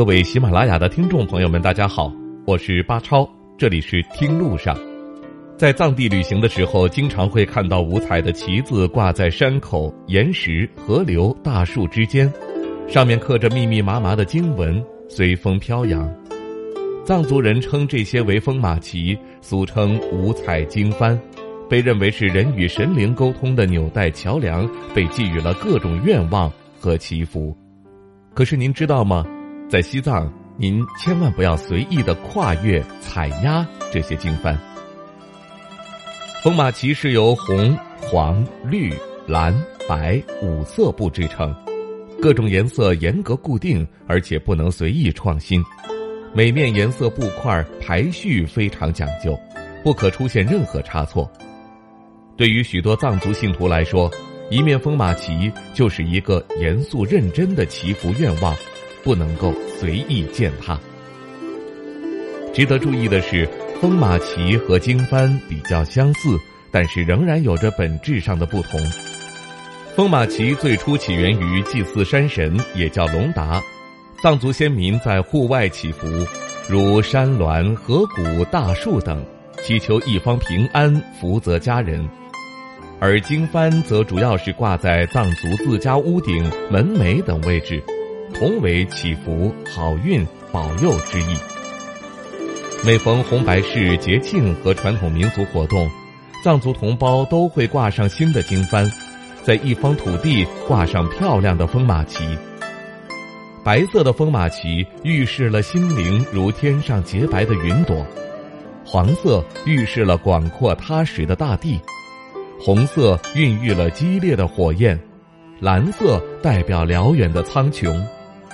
各位喜马拉雅的听众朋友们，大家好，我是巴超，这里是听路上。在藏地旅行的时候，经常会看到五彩的旗子挂在山口、岩石、河流、大树之间，上面刻着密密麻麻的经文，随风飘扬。藏族人称这些为风马旗，俗称五彩经幡，被认为是人与神灵沟通的纽带桥梁，被寄予了各种愿望和祈福。可是您知道吗？在西藏，您千万不要随意的跨越、踩压这些经幡。风马旗是由红、黄、绿、蓝、白五色布制成，各种颜色严格固定，而且不能随意创新。每面颜色布块排序非常讲究，不可出现任何差错。对于许多藏族信徒来说，一面风马旗就是一个严肃认真的祈福愿望，不能够随意践踏。值得注意的是，风马旗和经幡比较相似，但是仍然有着本质上的不同。风马旗最初起源于祭祀山神，也叫龙达。藏族先民在户外祈福，如山峦、河谷、大树等，祈求一方平安、福泽家人；而经幡则主要是挂在藏族自家屋顶、门楣等位置，同为祈福、好运、保佑之意。每逢红白事、节庆和传统民俗活动，藏族同胞都会挂上新的经幡，在一方土地挂上漂亮的风马旗。白色的风马旗预示了心灵如天上洁白的云朵，黄色预示了广阔踏实的大地，红色孕育了激烈的火焰，蓝色代表辽远的苍穹，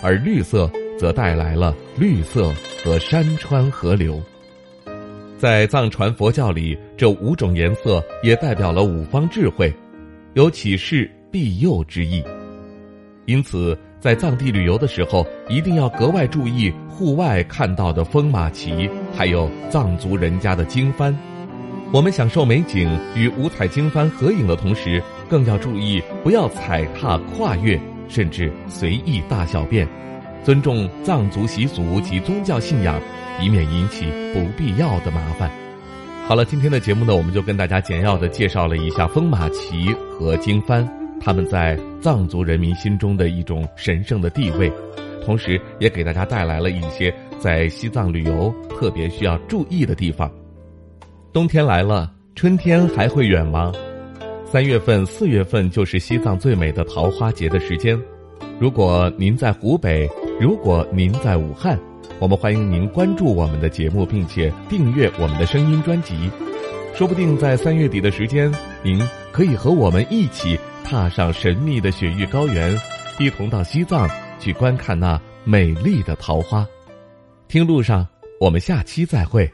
而绿色则带来了绿色和山川河流。在藏传佛教里，这五种颜色也代表了五方智慧，有启示庇佑之意，因此。在藏地旅游的时候，一定要格外注意户外看到的风马旗，还有藏族人家的经幡。我们享受美景与五彩经幡合影的同时，更要注意不要踩踏、跨越，甚至随意大小便，尊重藏族习俗及宗教信仰，以免引起不必要的麻烦。好了，今天的节目呢，我们就跟大家简要的介绍了一下风马旗和经幡。他们在藏族人民心中的一种神圣的地位，同时也给大家带来了一些在西藏旅游特别需要注意的地方。冬天来了，春天还会远吗？三月份、四月份就是西藏最美的桃花节的时间。如果您在湖北，如果您在武汉，我们欢迎您关注我们的节目，并且订阅我们的声音专辑。说不定在三月底的时间，您可以和我们一起。踏上神秘的雪域高原，一同到西藏去观看那美丽的桃花。听路上，我们下期再会。